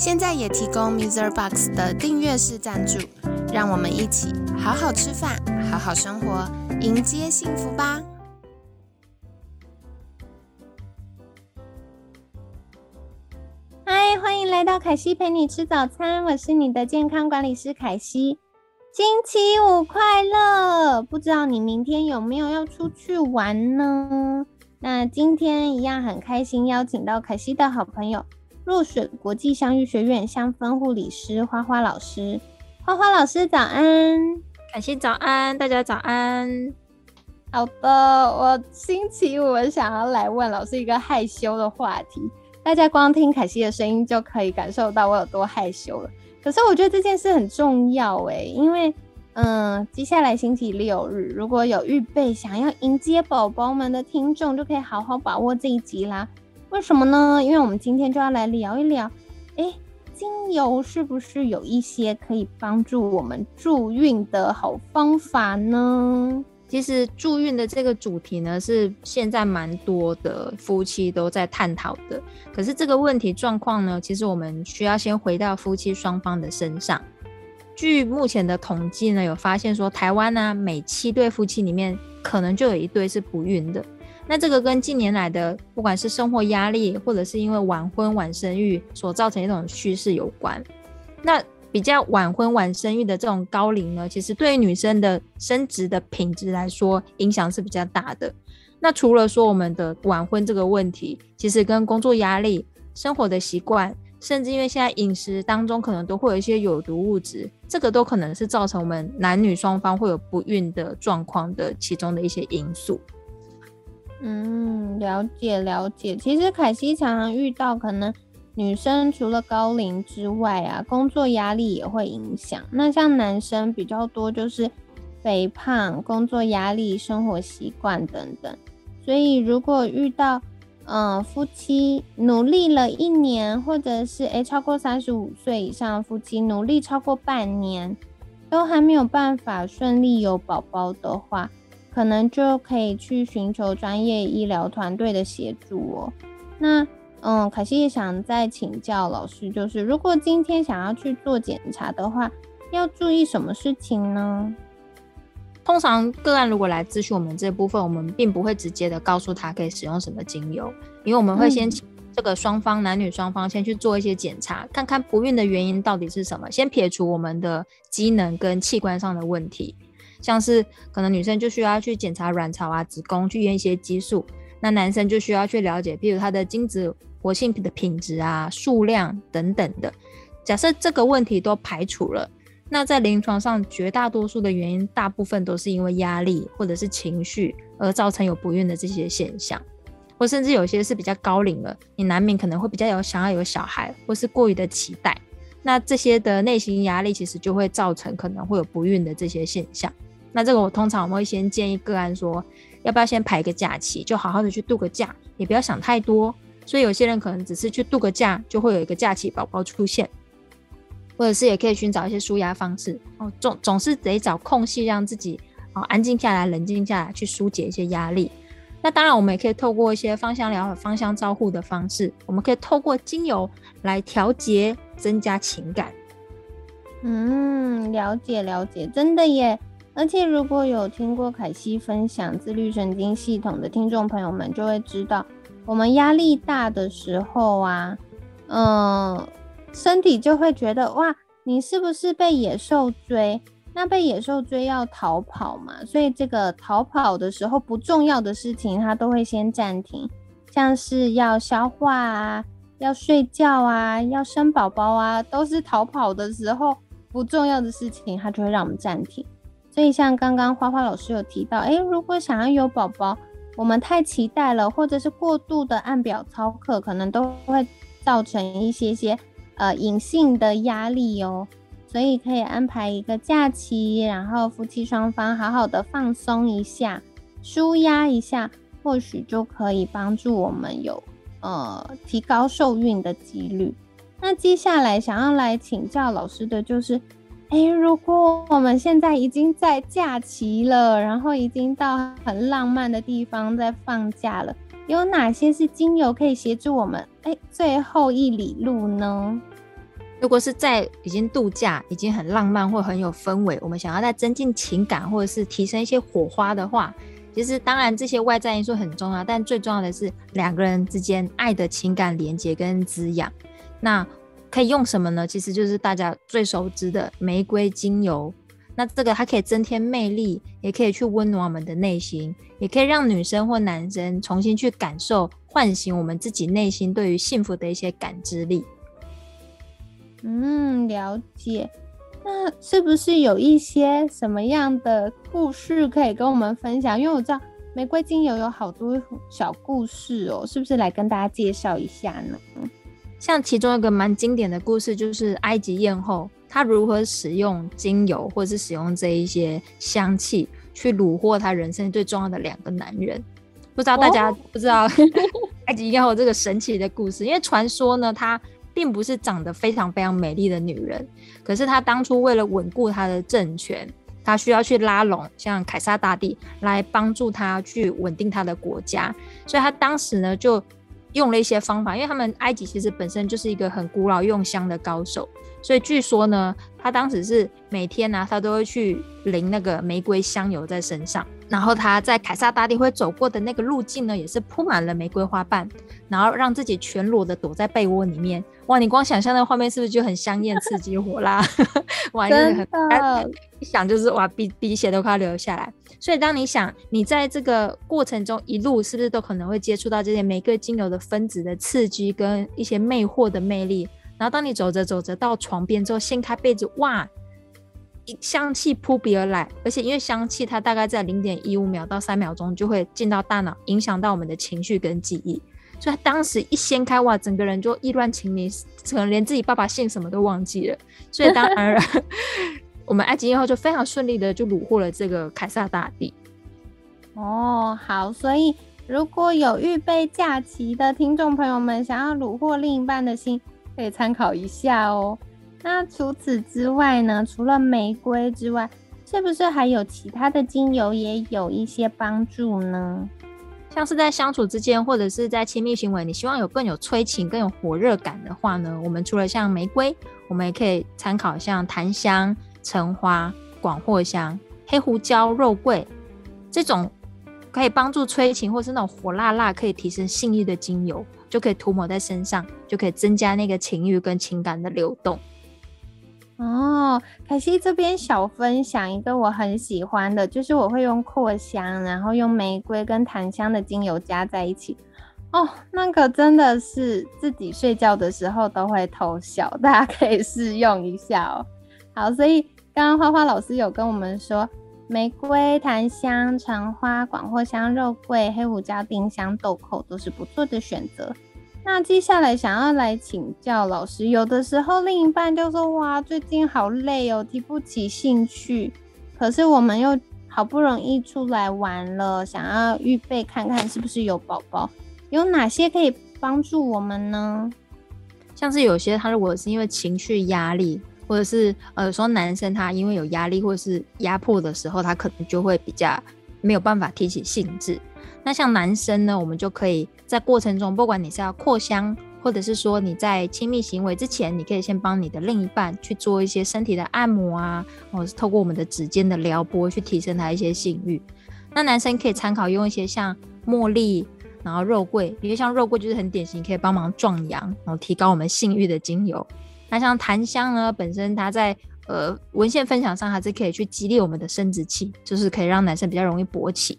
现在也提供 Mr. Box 的订阅式赞助，让我们一起好好吃饭，好好生活，迎接幸福吧！嗨，欢迎来到凯西陪你吃早餐，我是你的健康管理师凯西。星期五快乐！不知道你明天有没有要出去玩呢？那今天一样很开心，邀请到凯西的好朋友，若水国际香芋学院香氛护理师花花老师。花花老师早安，感谢早安，大家早安。好的，我星期五想要来问老师一个害羞的话题，大家光听凯西的声音就可以感受到我有多害羞了。可是我觉得这件事很重要诶，因为嗯，接下来星期六日如果有预备想要迎接宝宝们的听众，就可以好好把握这一集啦。为什么呢？因为我们今天就要来聊一聊，哎，精油是不是有一些可以帮助我们助孕的好方法呢？其实助孕的这个主题呢，是现在蛮多的夫妻都在探讨的。可是这个问题状况呢，其实我们需要先回到夫妻双方的身上。据目前的统计呢，有发现说，台湾呢每七对夫妻里面，可能就有一对是不孕的。那这个跟近年来的不管是生活压力，或者是因为晚婚晚生育所造成一种趋势有关。那比较晚婚晚生育的这种高龄呢，其实对于女生的生殖的品质来说，影响是比较大的。那除了说我们的晚婚这个问题，其实跟工作压力、生活的习惯，甚至因为现在饮食当中可能都会有一些有毒物质，这个都可能是造成我们男女双方会有不孕的状况的其中的一些因素。嗯，了解了解。其实凯西常常遇到可能。女生除了高龄之外啊，工作压力也会影响。那像男生比较多，就是肥胖、工作压力、生活习惯等等。所以如果遇到嗯夫妻努力了一年，或者是诶超过三十五岁以上的夫妻努力超过半年，都还没有办法顺利有宝宝的话，可能就可以去寻求专业医疗团队的协助哦。那。嗯，可西也想再请教老师，就是如果今天想要去做检查的话，要注意什么事情呢？通常个案如果来咨询我们这部分，我们并不会直接的告诉他可以使用什么精油，因为我们会先请这个双方男女双方先去做一些检查，看看不孕的原因到底是什么，先撇除我们的机能跟器官上的问题，像是可能女生就需要去检查卵巢啊、子宫，去验一些激素，那男生就需要去了解，譬如他的精子。活性品的品质啊、数量等等的，假设这个问题都排除了，那在临床上绝大多数的原因，大部分都是因为压力或者是情绪而造成有不孕的这些现象，或甚至有些是比较高龄了，你难免可能会比较有想要有小孩，或是过于的期待，那这些的内心压力其实就会造成可能会有不孕的这些现象。那这个我通常我会先建议个案说，要不要先排个假期，就好好的去度个假，也不要想太多。所以有些人可能只是去度个假，就会有一个假期宝宝出现，或者是也可以寻找一些舒压方式哦，总总是得找空隙让自己哦安静下来、冷静下来，去疏解一些压力。那当然，我们也可以透过一些芳香疗法、芳香照护的方式，我们可以透过精油来调节、增加情感。嗯，了解了解，真的耶！而且如果有听过凯西分享自律神经系统的听众朋友们，就会知道。我们压力大的时候啊，嗯，身体就会觉得哇，你是不是被野兽追？那被野兽追要逃跑嘛，所以这个逃跑的时候不重要的事情，它都会先暂停，像是要消化啊，要睡觉啊，要生宝宝啊，都是逃跑的时候不重要的事情，它就会让我们暂停。所以像刚刚花花老师有提到，诶，如果想要有宝宝。我们太期待了，或者是过度的按表操课，可能都会造成一些些呃隐性的压力哦。所以可以安排一个假期，然后夫妻双方好好的放松一下，舒压一下，或许就可以帮助我们有呃提高受孕的几率。那接下来想要来请教老师的就是，哎，如果我们现在已经在假期了，然后已经到很浪漫的地方在放假了，有哪些是精油可以协助我们哎最后一里路呢？如果是在已经度假、已经很浪漫或很有氛围，我们想要再增进情感或者是提升一些火花的话，其实当然这些外在因素很重要，但最重要的是两个人之间爱的情感连接跟滋养。那可以用什么呢？其实就是大家最熟知的玫瑰精油。那这个它可以增添魅力，也可以去温暖我们的内心，也可以让女生或男生重新去感受、唤醒我们自己内心对于幸福的一些感知力。嗯，了解。那是不是有一些什么样的故事可以跟我们分享？因为我知道玫瑰精油有好多小故事哦，是不是来跟大家介绍一下呢？像其中一个蛮经典的故事，就是埃及艳后她如何使用精油或者是使用这一些香气去虏获她人生最重要的两个男人。不知道大家不知道埃及艳后这个神奇的故事？因为传说呢，她。并不是长得非常非常美丽的女人，可是她当初为了稳固她的政权，她需要去拉拢像凯撒大帝来帮助她去稳定她的国家，所以她当时呢就用了一些方法，因为他们埃及其实本身就是一个很古老用香的高手，所以据说呢，他当时是每天呢，他都会去淋那个玫瑰香油在身上。然后他在凯撒大帝会走过的那个路径呢，也是铺满了玫瑰花瓣，然后让自己全裸的躲在被窝里面。哇，你光想象那画面是不是就很香艳、刺激、火辣？哇，真的，一想就是哇，鼻鼻血都快流下来。所以当你想你在这个过程中一路是不是都可能会接触到这些玫瑰精油的分子的刺激跟一些魅惑的魅力？然后当你走着走着到床边之后，掀开被子，哇！香气扑鼻而来，而且因为香气它大概在零点一五秒到三秒钟就会进到大脑，影响到我们的情绪跟记忆，所以他当时一掀开哇，整个人就意乱情迷，可能连自己爸爸姓什么都忘记了。所以当然，我们埃及艳后就非常顺利的就虏获了这个凯撒大帝。哦，好，所以如果有预备假期的听众朋友们，想要虏获另一半的心，可以参考一下哦。那除此之外呢？除了玫瑰之外，是不是还有其他的精油也有一些帮助呢？像是在相处之间，或者是在亲密行为，你希望有更有催情、更有火热感的话呢？我们除了像玫瑰，我们也可以参考像檀香、橙花、广藿香、黑胡椒、肉桂这种可以帮助催情，或是那种火辣辣可以提升性欲的精油，就可以涂抹在身上，就可以增加那个情欲跟情感的流动。哦，凯西这边小分享一个我很喜欢的，就是我会用扩香，然后用玫瑰跟檀香的精油加在一起。哦，那个真的是自己睡觉的时候都会偷笑，大家可以试用一下哦。好，所以刚刚花花老师有跟我们说，玫瑰、檀香、橙花、广藿香、肉桂、黑胡椒、丁香、豆蔻都是不错的选择。那接下来想要来请教老师，有的时候另一半就说：“哇，最近好累哦，提不起兴趣。”可是我们又好不容易出来玩了，想要预备看看是不是有宝宝，有哪些可以帮助我们呢？像是有些他如果是因为情绪压力，或者是呃说男生他因为有压力或者是压迫的时候，他可能就会比较没有办法提起兴致。那像男生呢，我们就可以在过程中，不管你是要扩香，或者是说你在亲密行为之前，你可以先帮你的另一半去做一些身体的按摩啊，或是透过我们的指尖的撩拨去提升他一些性欲。那男生可以参考用一些像茉莉，然后肉桂，因为像肉桂就是很典型，可以帮忙壮阳，然后提高我们性欲的精油。那像檀香呢，本身它在呃文献分享上还是可以去激励我们的生殖器，就是可以让男生比较容易勃起。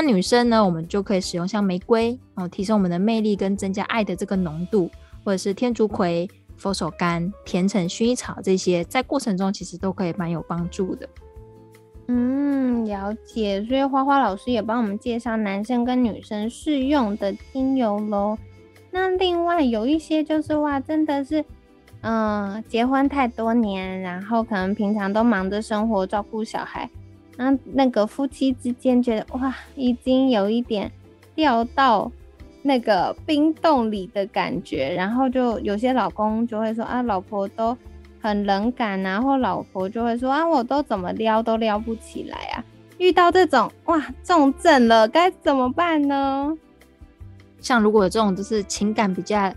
那女生呢，我们就可以使用像玫瑰哦，提升我们的魅力跟增加爱的这个浓度，或者是天竺葵、佛手柑、甜橙、薰衣草这些，在过程中其实都可以蛮有帮助的。嗯，了解。所以花花老师也帮我们介绍男生跟女生适用的精油喽。那另外有一些就是哇，真的是嗯，结婚太多年，然后可能平常都忙着生活照顾小孩，那那个夫妻之间觉得哇，已经有一点掉到那个冰洞里的感觉，然后就有些老公就会说啊，老婆都很冷感，然后老婆就会说啊，我都怎么撩都撩不起来啊。遇到这种哇重症了，该怎么办呢？像如果有这种就是情感比较。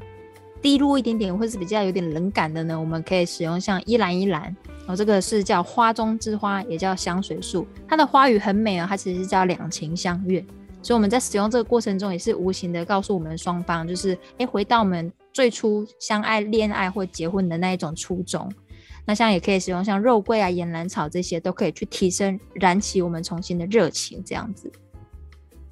低落一点点，或是比较有点冷感的呢，我们可以使用像依兰依兰哦，这个是叫花中之花，也叫香水树，它的花语很美啊，它其实是叫两情相悦，所以我们在使用这个过程中，也是无形的告诉我们双方，就是哎，回到我们最初相爱、恋爱或结婚的那一种初衷。那像也可以使用像肉桂啊、岩兰草这些，都可以去提升、燃起我们重新的热情，这样子。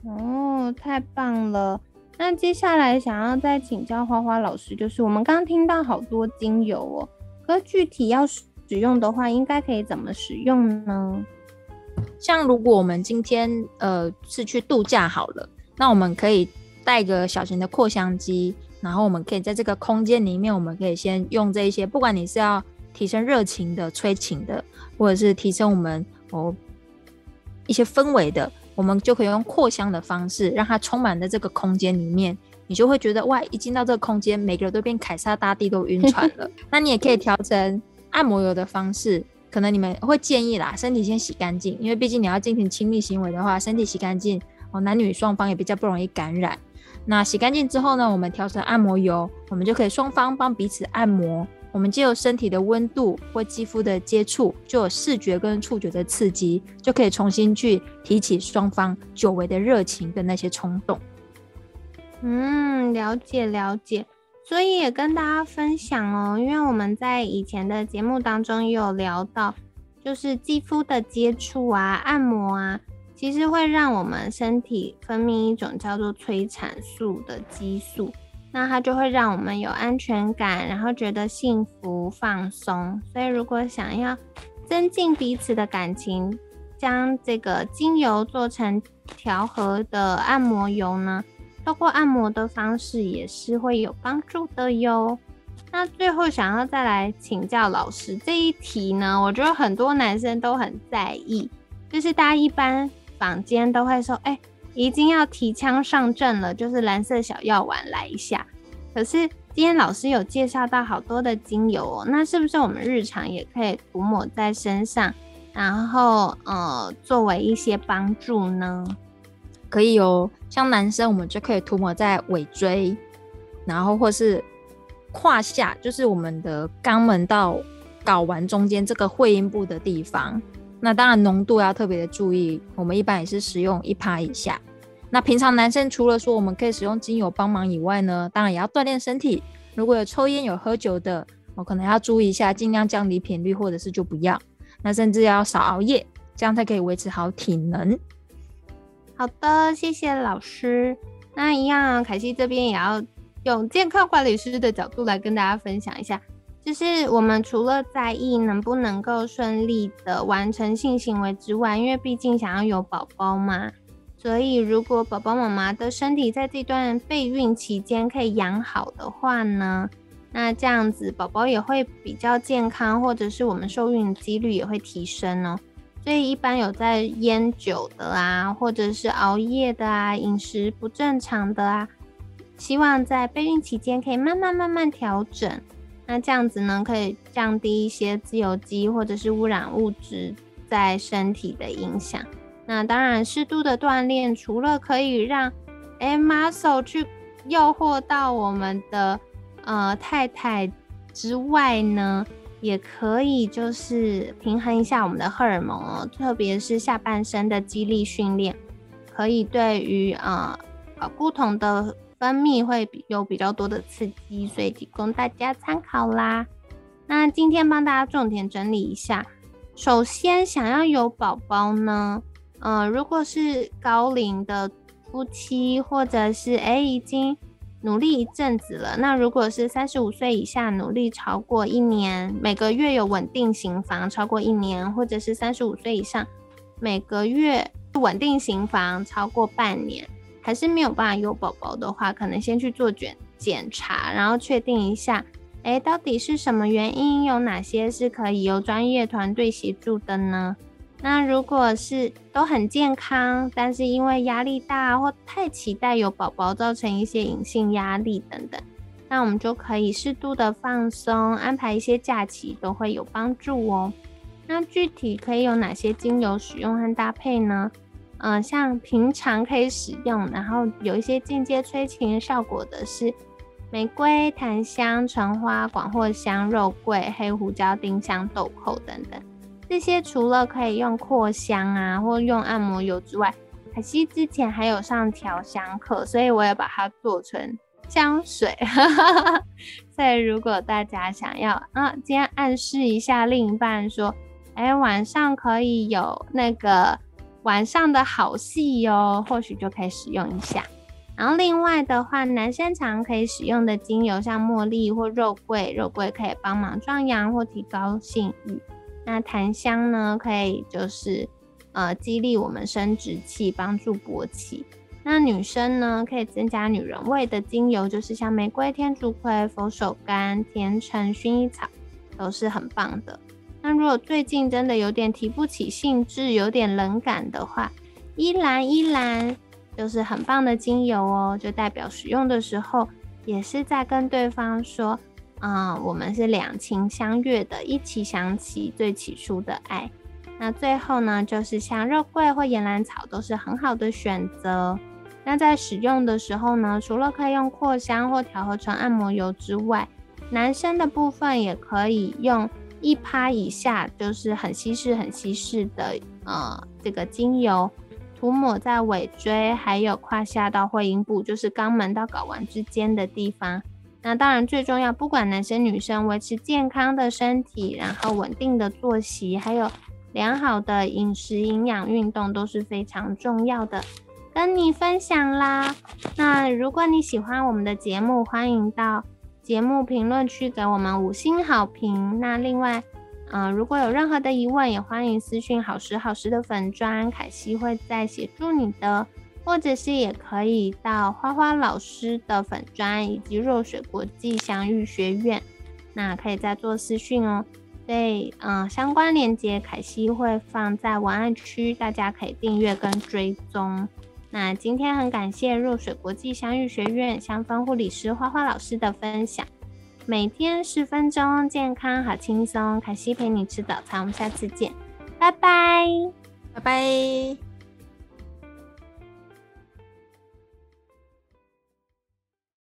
哦，太棒了。那接下来想要再请教花花老师，就是我们刚听到好多精油哦，可具体要使用的话，应该可以怎么使用呢？像如果我们今天呃是去度假好了，那我们可以带个小型的扩香机，然后我们可以在这个空间里面，我们可以先用这一些，不管你是要提升热情的、催情的，或者是提升我们哦一些氛围的。我们就可以用扩香的方式，让它充满在这个空间里面，你就会觉得哇，一进到这个空间，每个人都变凯撒大帝都晕船了。那你也可以调成按摩油的方式，可能你们会建议啦，身体先洗干净，因为毕竟你要进行亲密行为的话，身体洗干净哦，男女双方也比较不容易感染。那洗干净之后呢，我们调成按摩油，我们就可以双方帮彼此按摩。我们借由身体的温度或肌肤的接触，就有视觉跟触觉的刺激，就可以重新去提起双方久违的热情跟那些冲动。嗯，了解了解。所以也跟大家分享哦，因为我们在以前的节目当中也有聊到，就是肌肤的接触啊、按摩啊，其实会让我们身体分泌一种叫做催产素的激素。那它就会让我们有安全感，然后觉得幸福放松。所以，如果想要增进彼此的感情，将这个精油做成调和的按摩油呢，透过按摩的方式也是会有帮助的哟。那最后想要再来请教老师这一题呢，我觉得很多男生都很在意，就是大家一般坊间都会说，哎。已经要提枪上阵了，就是蓝色小药丸来一下。可是今天老师有介绍到好多的精油哦，那是不是我们日常也可以涂抹在身上，然后呃作为一些帮助呢？可以哦，像男生我们就可以涂抹在尾椎，然后或是胯下，就是我们的肛门到睾丸中间这个会阴部的地方。那当然浓度要特别的注意，我们一般也是使用一趴以下。那平常男生除了说我们可以使用精油帮忙以外呢，当然也要锻炼身体。如果有抽烟有喝酒的，我可能要注意一下，尽量降低频率，或者是就不要。那甚至要少熬夜，这样才可以维持好体能。好的，谢谢老师。那一样，凯西这边也要用健康管理师的角度来跟大家分享一下。就是我们除了在意能不能够顺利的完成性行为之外，因为毕竟想要有宝宝嘛，所以如果宝宝妈妈的身体在这段备孕期间可以养好的话呢，那这样子宝宝也会比较健康，或者是我们受孕几率也会提升哦。所以一般有在烟酒的啊，或者是熬夜的啊，饮食不正常的啊，希望在备孕期间可以慢慢慢慢调整。那这样子呢，可以降低一些自由基或者是污染物质在身体的影响。那当然，适度的锻炼，除了可以让哎 muscle 去诱惑到我们的呃太太之外呢，也可以就是平衡一下我们的荷尔蒙哦，特别是下半身的肌力训练，可以对于呃呃不同的。分泌会有比较多的刺激，所以提供大家参考啦。那今天帮大家重点整理一下。首先，想要有宝宝呢，呃，如果是高龄的夫妻，或者是哎已经努力一阵子了，那如果是三十五岁以下努力超过一年，每个月有稳定型房超过一年，或者是三十五岁以上每个月稳定型房超过半年。还是没有办法有宝宝的话，可能先去做检检查，然后确定一下哎，到底是什么原因？有哪些是可以由专业团队协助的呢？那如果是都很健康，但是因为压力大或太期待有宝宝，造成一些隐性压力等等，那我们就可以适度的放松，安排一些假期都会有帮助哦。那具体可以有哪些精油使用和搭配呢？嗯，像平常可以使用，然后有一些间接催情效果的是玫瑰、檀香、橙花、广藿香、肉桂、黑胡椒、丁香、豆蔻等等。这些除了可以用扩香啊，或用按摩油之外，凯西之前还有上调香课，所以我也把它做成香水。所以如果大家想要啊，今天暗示一下另一半说，哎，晚上可以有那个晚上的好戏哟，或许就可以使用一下。然后另外的话，男生常可以使用的精油，像茉莉或肉桂，肉桂可以帮忙壮阳或提高性欲。那檀香呢，可以就是呃激励我们生殖器，帮助勃起。那女生呢，可以增加女人味的精油，就是像玫瑰、天竺葵、佛手柑、甜橙、薰衣草，都是很棒的。那如果最近真的有点提不起兴致，有点冷感的话，依兰依兰就是很棒的精油哦，就代表使用的时候也是在跟对方说。嗯，我们是两情相悦的，一起想起最起初的爱。那最后呢，就是像肉桂或岩兰草都是很好的选择。那在使用的时候呢，除了可以用扩香或调和成按摩油之外，男生的部分也可以用一趴以下，就是很稀释、很稀释的呃这个精油，涂抹在尾椎，还有胯下到会阴部，就是肛门到睾丸之间的地方。那当然最重要，不管男生女生，维持健康的身体，然后稳定的作息，还有良好的饮食、营养、运动都是非常重要的。跟你分享啦。那如果你喜欢我们的节目，欢迎到节目评论区给我们五星好评。那另外，嗯，如果有任何的疑问，也欢迎私讯好时好时的粉砖，凯西会再协助你的。或者是也可以到花花老师的粉砖以及若水国际相遇学院，那可以再做私讯哦。所以，嗯，相关链接凯西会放在文案区，大家可以订阅跟追踪。那今天很感谢若水国际相遇学院香氛护理师花花老师的分享，每天十分钟，健康好轻松。凯西陪你吃早餐，我们下次见，拜拜，拜拜。